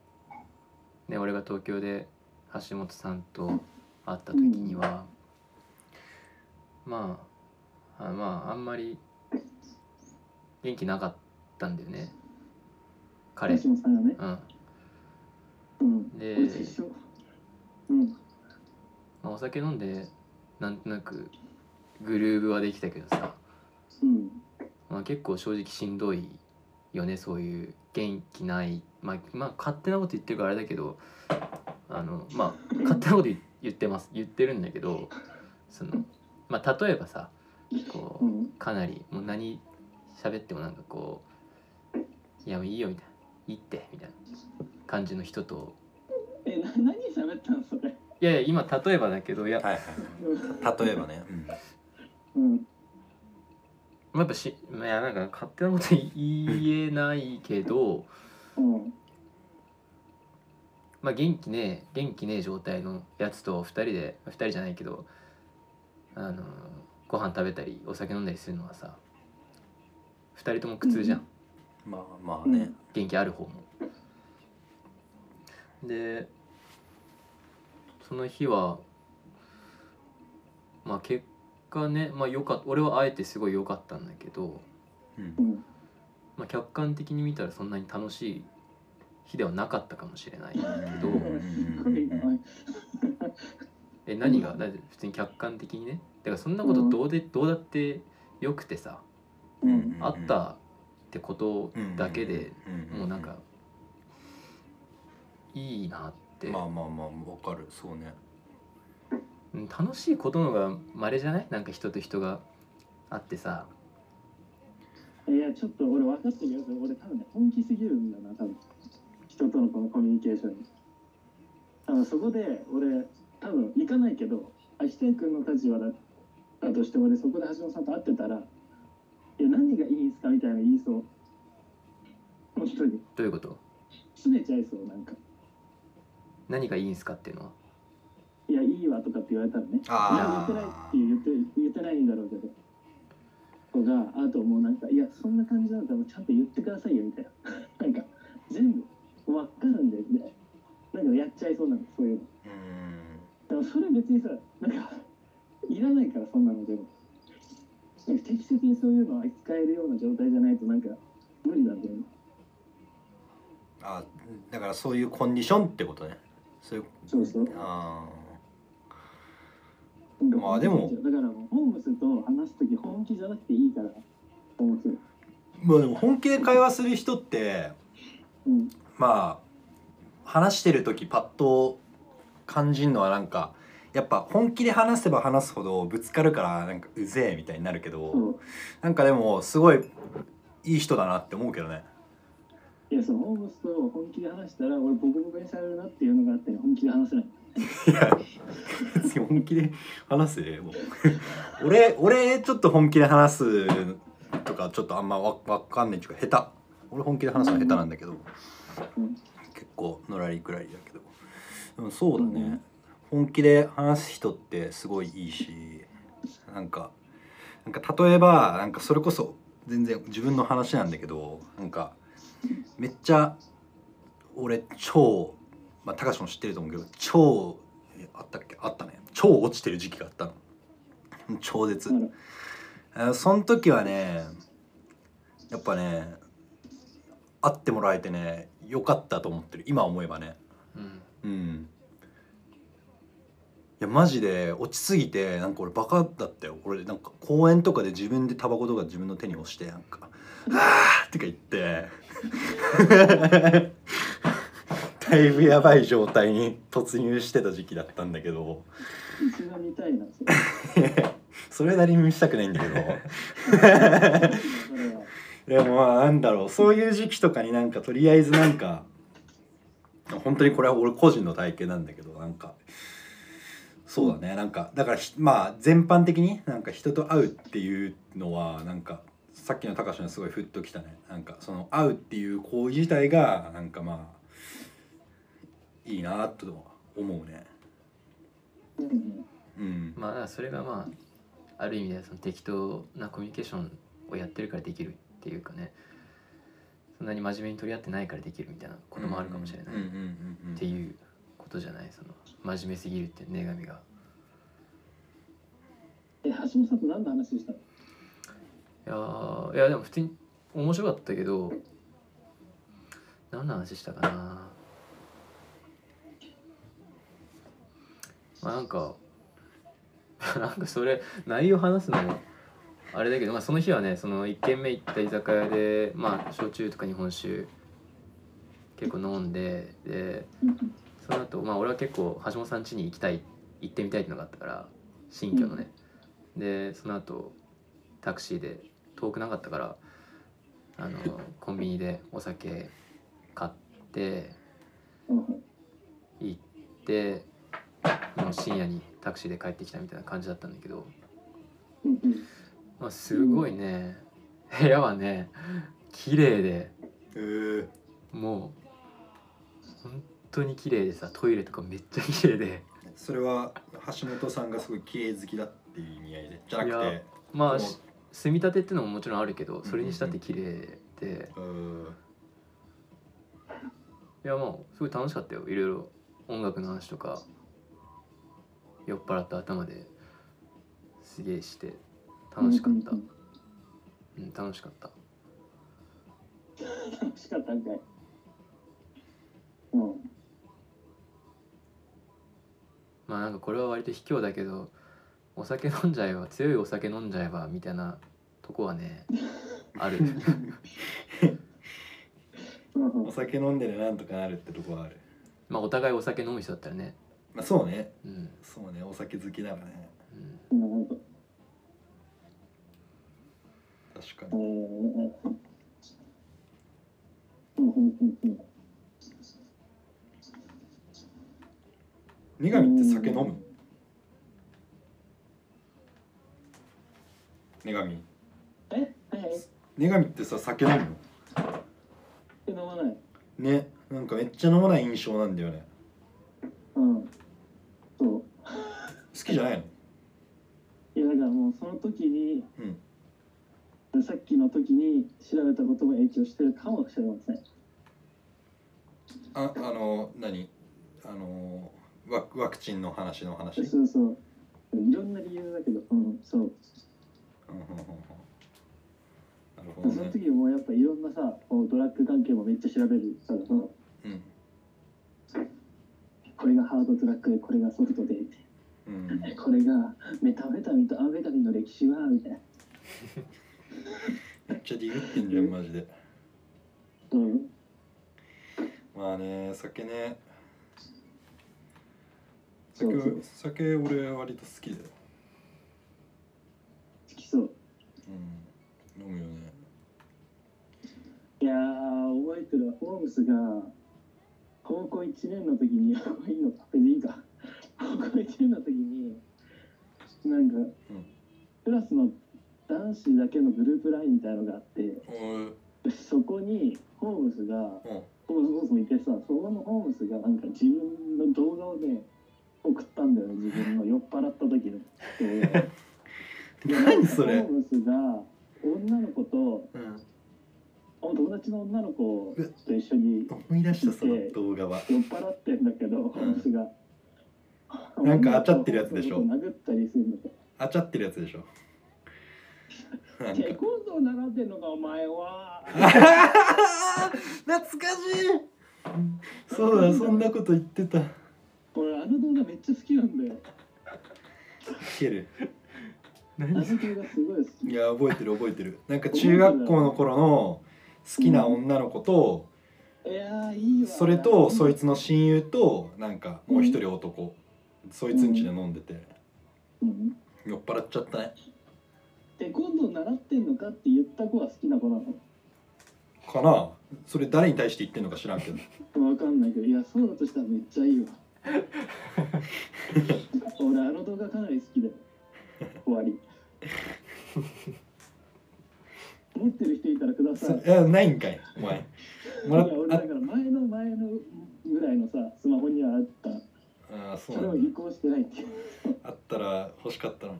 ね俺が東京で橋本さんと会った時には、まああまああんまり元気なかったんだよね。彼。ね。うん。うん。でうん。まあ、お酒飲んでなんとなくグルーブはできたけどさ、うん。まあ、結構正直しんどいよねそういう元気ない。まあ、まあ、勝手なこと言ってるからあれだけどあのまあ勝手なこと言言ってます。言ってるんだけどそのまあ例えばさこううん。かなりもう何喋ってもなんかこう「いやもういいよ」みたいな「いいって」みたいな感じの人と。えな何喋ったのそれ。いやいや今例えばだけどいやはいはい例えばね、うん。やっぱしいやなんか勝手なこと言えないけどうん。まあ元気ねえ元気ねえ状態のやつと2人で2人じゃないけどあのご飯食べたりお酒飲んだりするのはさ2人とも苦痛じゃん、まあまあね、元気ある方も。でその日はまあ結果ねまあよかっ俺はあえてすごい良かったんだけど、うん。うんまあ、客観的に見たらそんなに楽しい日ではなかったかもしれないけどえ何が？普通に客観的にね。だからそんなことどうでどうだってよくてさうんあったってことだけでうんもうなんかいいなって。まあまあまあわかる。そうね。うん楽しいことのが稀じゃない？なんか人と人があってさ。いやちょっと俺分かってるよ。俺多分ね本気すぎるんだな多分。人とのこのコミュニケーションに。多分そこで俺多分行かないけど秋田君の立場だったとして俺そこで橋本さんと会ってたら「いや何がいいんすか?」みたいな言いそう。本当にどういうこと？拗ねちゃいそうなんか。何がいいんすかっていうのは「いやいいわ」とかって言われたらね。あー。いや言ってないって言って言ってないんだろうけど。とかあともうなんか「いやそんな感じなんだったらちゃんと言ってくださいよ」みたいな。なんか全部分かるんでねな。んかやっちゃいそうなのそういうの。うん。でもそれ別にさなんかいらないからそんなのでもなんか適切にそういうのを扱えるような状態じゃないとなんか無理だよね。あだからそういうコンディションってことね。そういうそうそう。あまあでも。だからもうホームスと話す時本気じゃなくていいからホームスーまあでも本気で会話する人ってうん。まあ話してる時パッと感じるのはなんかやっぱ本気で話せば話すほどぶつかるからなんかうぜえみたいになるけど、そうなんかでもすごいいい人だなって思うけどね。いやそのホームスと本気で話したら俺ボコボコにされるなっていうのがあって本気で話せない。いや別に本気で話すもう。俺俺ちょっと本気で話すとかちょっとあんまわわかんないっていうか下手。俺本気で話すの下手なんだけど、うん。結構のらりくらいだけど。でもそうだね、本気で話す人ってすごいいいしなんかなんか例えばなんかそれこそ全然自分の話なんだけどなんかめっちゃ俺超まあ高橋も知ってると思うけど超えあったっけあったね。超落ちてる時期があったの。超絶、うん。あのその時はねやっぱね会ってもらえてね良かったと思ってる。今思えばね。うん。うん。いやマジで落ちすぎてなんか俺バカだったよ。俺なんか公園とかで自分でタバコとか自分の手に押してなんか「あー!」とか言って。だいぶやばい状態に突入してた時期だったんだけど。一番見たいなそれ。それなりに見したくないんだけど。でもまあなんだろう。そういう時期とかになんかとりあえずなんか本当にこれは俺個人の体験なんだけどなんかそうだね。なんかだからひまあ全般的になんか人と会うっていうのはなんかさっきの高橋のすごいフッときたね。なんかその会うっていう行為自体がなんかまあいいなとは思うね。うんまあそれがまあある意味ではその適当なコミュニケーションをやってるからできるっていうかね。そんなに真面目に取り合ってないからできるみたいなこともあるかもしれないっていうことじゃない？その真面目すぎるって女神が。え橋本さんと何の話したの？いやーいやでも普通に面白かったけど何の話したかな。まあなんか なんかそれ内容話すのもあれだけど、まあ、その日はねその1軒目行った居酒屋でまあ焼酎とか日本酒結構飲んででその後まあ俺は結構橋本さん家に行きたい行ってみたいってのがあったから新居のね、でその後タクシーで遠くなかったからあのコンビニでお酒買ってうん。行ってもう深夜にタクシーで帰ってきたみたいな感じだったんだけど、うんうん。まあ、すごいね部屋はね綺麗でえ。ーもう本当に綺麗でさトイレとかめっちゃ綺麗で。それは橋本さんがすごい綺麗好きだっていう意味合いでじゃなくいやてまあその墨み立てってのももちろんあるけどそれにしたって綺麗で。うん。いやもうすごい楽しかったよ。いろいろ音楽の話とか酔っ払った頭ですげえして楽しかった。うん。うん楽しかった。楽しかったんかい。うんまあなんかこれは割と卑怯だけどお酒飲んじゃえば強いお酒飲んじゃえばみたいなとこはねある。う んお酒飲んでねなんとかなるってとこはある。まあお互いお酒飲む人だったらね。まあそうね。うん、そうねお酒好きだからね。うん、確かえーにうんうんうんうん女神って酒飲む？女神。え？はいはい女神ってさ酒飲むの？飲まない。ね。なんかめっちゃ飲まない印象なんだよね。うん。そう。好きじゃないの？いやだからもうその時に、うん。さっきの時に調べたことも影響してるかもしれません。ああの何？あのワワクチンの話の話？そうそう。いろんな理由だけどうんそう。うんうんうん。うんなるほどそのね時もやっぱいろんなさドラッグ関係もめっちゃ調べるからさうん。これがハードドラッグでこれがソフトでうん。これがメタンフェタミンとアンフェタミンの歴史はみたいな。めっちゃディグってんじゃんマジで。うん。まあね酒ね酒酒俺割と好きだよ。好きそう。うん。飲むよね。いやー覚えてるわ。ホームスが高校1年の時にいいのか別にいいか。高校1年の時になんか、クラスの男子だけのグループラインみたいのがあってそこにホームスがうん。ホームスもいてさそこのホームスがなんか自分の動画をね送ったんだよね自分の酔っ払った時の。動画を何それホームスが女の子とうん。友達の女の子と一緒に思い出したその動画は。酔っ払ってんだけど、ホームスが。なんかあちゃってるやつでしょ？殴ったりするのか。あちゃってるやつでしょ？テコンドー習ってんのかお前は。懐かしい。そうだそんなこと言ってた。い俺あの動画めっちゃ好きなんだよ。けるあの動画すごい好き。いや覚えてる覚えてるなんか中学校の頃の好きな女の子といやーいいわ。それとそいつの親友となんかもう一人男そいつん家で飲んでてうん。酔っ払っちゃったねテコンドー習ってんのかって言った子は好きな子なの。かな？それ誰に対して言ってんのか知らんけどわかんないけど、いやそうだとしたらめっちゃいいわ。俺あの動画かなり好きだよ。終わり。持ってる人いたらください。やないんかい。お前。もらっいや俺だから前の前のぐらいのさスマホにはあった。ああーそうそれを移行してないっていう。あったら欲しかったのに。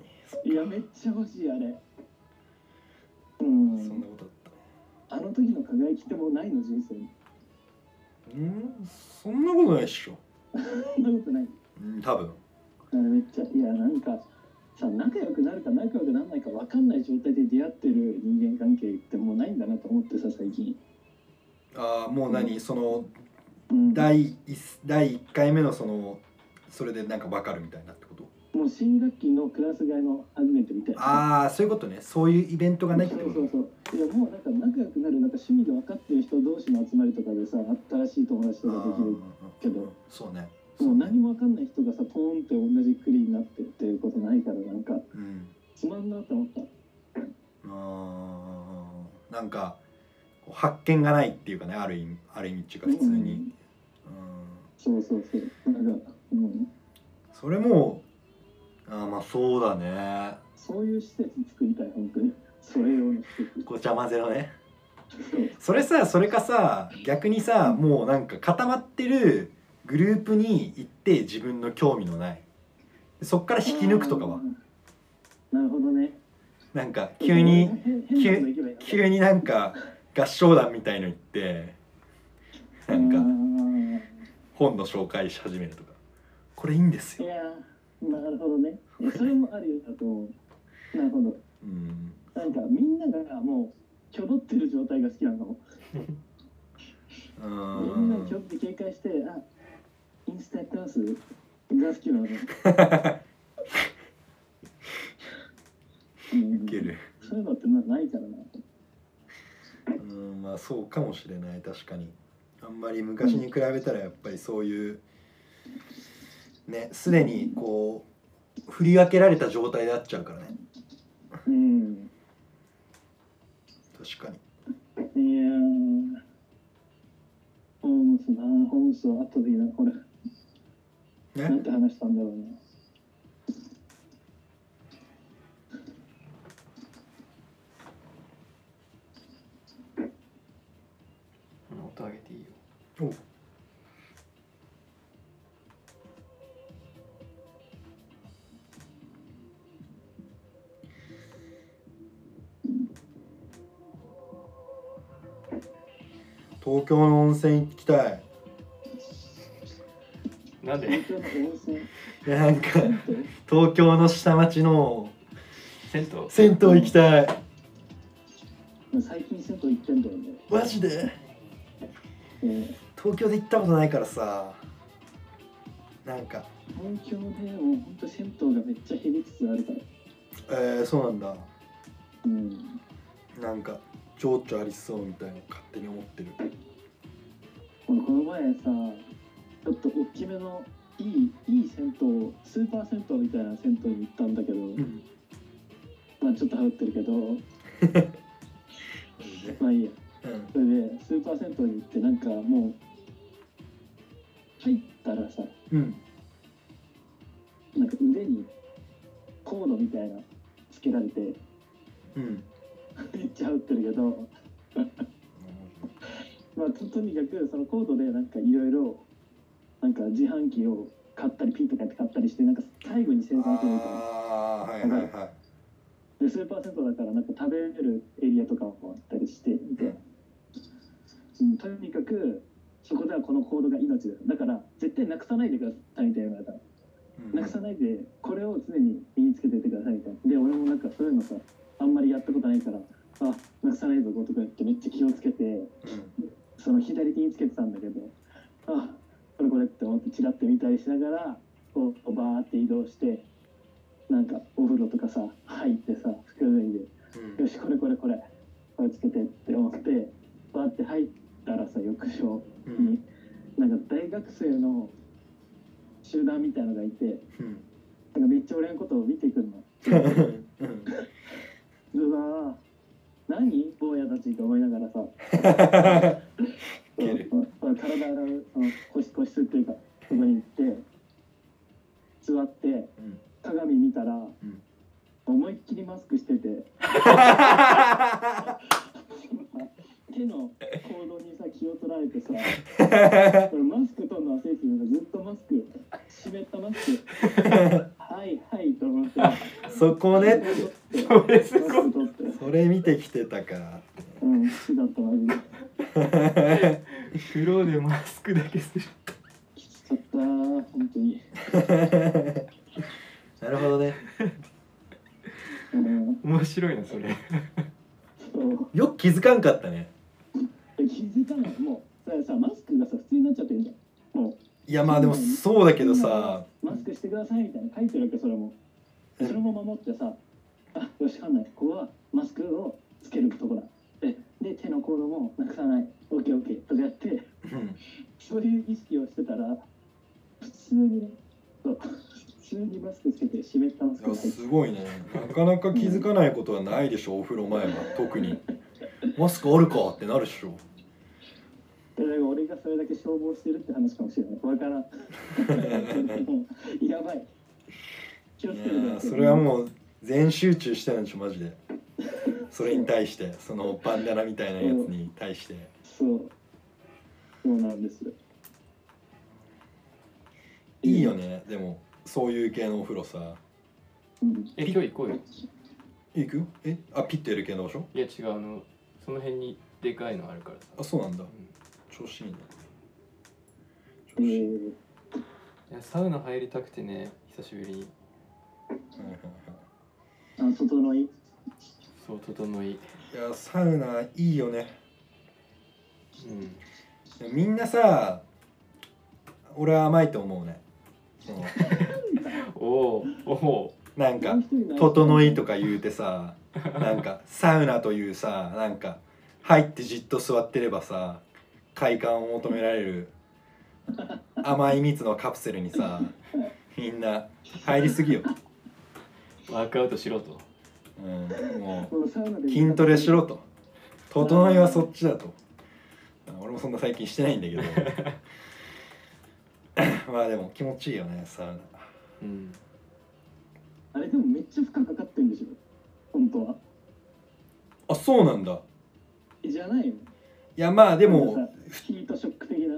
いやめっちゃ欲しいあれ。うそんなんことあったあの時の輝きってもうないの人生に。うんそんなことないっしょ そんなことない。うん多分。めっちゃいやなんかさ仲良くなるか仲良くならないか分かんない状態で出会ってる人間関係ってもうないんだなと思ってさ最近。ああもう何そのうん。第一第1回目のそのそれでなんか分かるみたいなってこと？もう新学期のクラス替えの初めてみたい。なああそういうことね。そういうイベントがないってそことうそうそう。いやもうなんか仲良くなるなんか趣味で分かってる人同士の集まりとかでさ新しい友達とかできるけど。そうね。もう何も分かんない人がさポーンって同じクリになってっていうことないからなんかうん。つまんなって思った。あー。なんか発見がないっていうかねある意味ある意味っていうか普通に、うん。そうそうそう。なんか、うん、それもあーまあそうだね。そういう施設作りたい本当に。それ用の施設ごちゃ混ぜのね。それさそれかさ逆にさもうなんか固まってるグループに行って自分の興味のない。そっから引き抜くとかは。なるほどね。なんか急に変変なとこ行けばいいの急になんか合唱団みたいの行ってなんか本の紹介し始めるとか。これいいんですよなるほどね。それもあるだと思う。なるほど。うんなんかみんながもう挙動ってる状態が好きなの。かもうみんなん挙動って警戒してあインスタやってます？が好きなの。ねうん。るそういうのってまあないからな。うんまあそうかもしれない確かに。あんまり昔に比べたらやっぱりそういうねすでにこう振り分けられた状態であっちゃうからね。うん。確かに。いやー。ホームスなホームスは後でいいなこれ。なんねて話したんだろうな東京の温泉行きたい。なんで？東京の温泉。いやなんか東京の下町の銭湯？銭湯行きたい。最近銭湯行ってんだよね、マジで？えー東京で行ったことないからさ。なんか。東京でもう本当銭湯がめっちゃ減りつつあるから。えー、そうなんだ。うん。なんか情緒ありそうみたいな勝手に思ってる。俺この前さちょっと大きめのいいいい銭湯スーパー銭湯みたいな銭湯に行ったんだけど、うん。まあちょっと羽織ってるけど まあいいや。うん。それでスーパー銭湯に行ってなんかもう入ったらさうん。なんか腕にコードみたいなつけられてうん。めっちゃ羽織ってるけどまあととにかくそのコードでなんかいろいろなんか自販機を買ったりピーとかやって買ったりしてなんか最後に生産するみたいなああーはいはいはい。でスーパー銭湯だからなんか食べれるエリアとかもあったりしてみたいな、うん、とにかくそこではこのコードが命だだから絶対なくさないでくださいみたいな言われたのうん。なくさないでこれを常に身につけていってくださいみたいなで俺もなんかそういうのさあんまりやったことないからあなくさないぞとか言ってめっちゃ気をつけてその左手につけてたんだけどあこれこれって思ってチラッて見たりしながらこうバーって移動してなんかお風呂とかさ入ってさ服脱いでうん。よしこれこれこれこれつけてって思ってバーって入ったらさ浴場うん。になんか大学生の集団みたいのがいてうん。なんかめっちゃ俺のことを見てくるの。うん。う わー何坊やたちと思いながらさ。体洗うその個室個室っていうかそこに行って座ってうん。鏡見たら、ん。思いっきりマスクしてて 手の行動にさ気を取られてさ これマスク取るの忘れてたからずっとマスク湿ったマスク。はいはいと思って。そこね。それすごいそれ見てきてたかうん好きだったマジで。風呂でマスクだけする。きつかったー本当に。なるほどね。うん。面白いなそれ。そう。よく気づかんかったね気づかないもさマスクがさ普通になっちゃってるじゃん。もいやまあでもそうだうけどさ。マスクしてくださいみたいな書いてるわけそれも。でそれも守ってさあよしかんないここはマスクをつけるとこだ。でで手のコードもなくさない。オッケーオッケーとかやってうん。そういう意識をしてたら普通にねそう普通にマスクつけて湿ったマスクすごいね。なかなか気づかないことはないでしょお風呂前は。特に。マスクあるかってなるでしょ俺がそれだけ消防してるって話かもしれない。わから。ん やばい。気をつけてください。いやそれはもう全集中してるんでしょマジで。それに対してそのバンダナみたいなやつに対して。そう。そうなんですよ。いいよねでもそういう系のお風呂さ。うん。え今日行こうよ。行く？よえ？あピッてやる系の場所？いや違うあのその辺にでかいのあるからさ。あそうなんだ。うん調子いい調子いい、ー、いやサウナ入りたくてね久しぶりに。あ整い。そう整い。いやサウナいいよね。うん。みんなさ俺は甘いと思うね。おおおなんか「整い」とか言うてさなんかサウナというさなんか入ってじっと座ってればさ快感を求められる甘い蜜のカプセルにさみんな入りすぎよ、ワークアウトしろと。うん、ももう筋トレしろと。整いはそっちだと。俺もそんな最近してないんだけど。まあでも気持ちいいよねサウナ。うん。あれでもめっちゃ負荷かかってんでしょ？本当は。あそうなんだ。えじゃないの？いやまあでもヒートショック的な。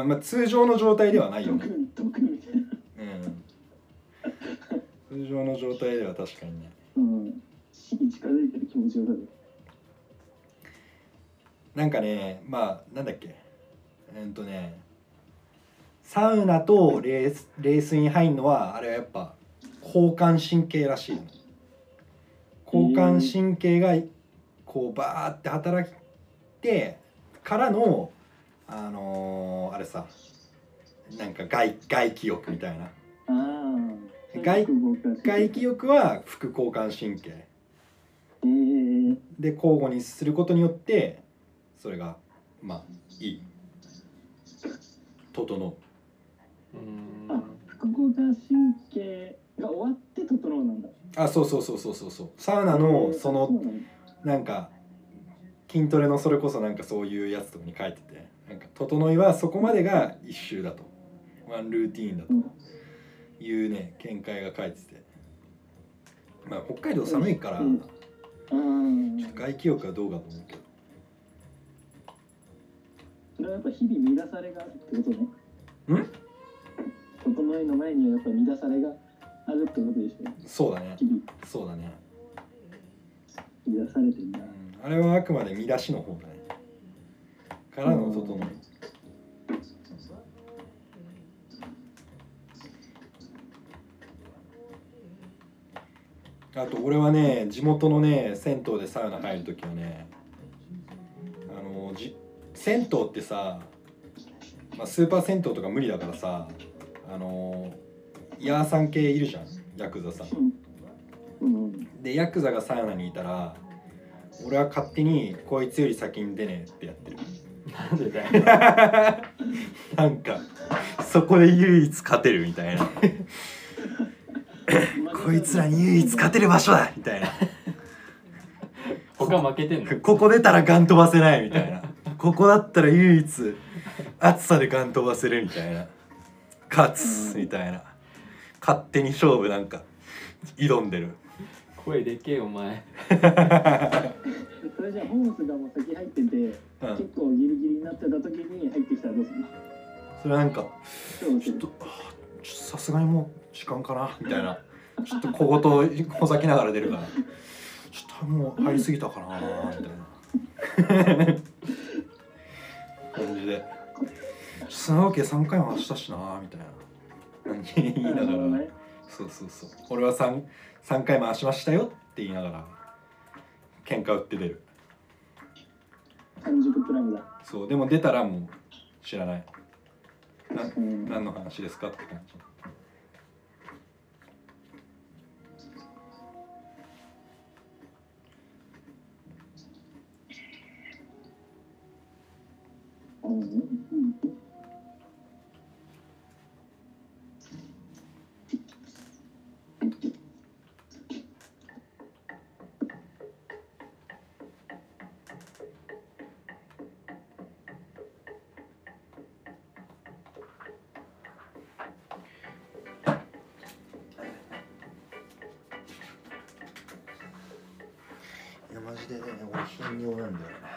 うんまあ通常の状態ではないよね。うん。通常の状態では確かにね。うん。死に近づいてる気持ちよさで。なんかねまあなんだっけ。えーっとね。サウナと冷水冷水に入るのはあれはやっぱ交感神経らしいの。交感神経がこうバーって働いてからのあのーあれさなんか外外気浴みたいな。外外外気浴は副交感神経。えー、で交互にすることによってそれがまあいい。整う。うん。あ副交感神経が終わって整うなんだ。あそうそうそうそうそうそう。サウナのそのなんか筋トレのそれこそなんかそういうやつとかに書いててなんか整いはそこまでが一周だと。ワンルーティーンだというね見解が書いてて。まあ北海道寒いからうん。ちあょっとあ外気浴はどうかと思うけど。それはやっぱ日々乱されがあるってことね。ん？整いの前にはやっぱ乱されがあるってことでしょ。そうだね。そうだね、乱されてんだ。うん、あれはあくまで見出しの方だねからの整い。あと俺はね地元のね銭湯でサウナ入る時はねあのじ銭湯ってさ、まあ、スーパー銭湯とか無理だからさあのヤーさん系いるじゃんヤクザさん。でヤクザがサウナにいたら俺は勝手にこいつより先に出ねえってやってる。なんでだよ。なんかそこで唯一勝てるみたいな。こいつらに唯一勝てる場所だ。みたいな。他負けてんの？ここ出たらガン飛ばせないみたいな。ここだったら唯一暑さでガン飛ばせるみたいな。勝つみたいな。勝手に勝負なんか挑んでる声でけえお前。それじゃあホームスがもう先入ってて、うん。結構ギリギリになってた時に入ってきたらどうするの？それなんかちょっとあーちょっとさすがにもう時間かなみたいな。ちょっと小言ほざきながら出るから。ちょっともう入りすぎたかなみたいな。感じで「そのわけ3回も走ったしな」みたいな。感じに言いながら。ねそうそうそう。俺は 3, 3回回しましたよって言いながら喧嘩売って出る。完熟プランだそうでも出たらもう知らない。なうん何の話ですかって感じ。うんうんい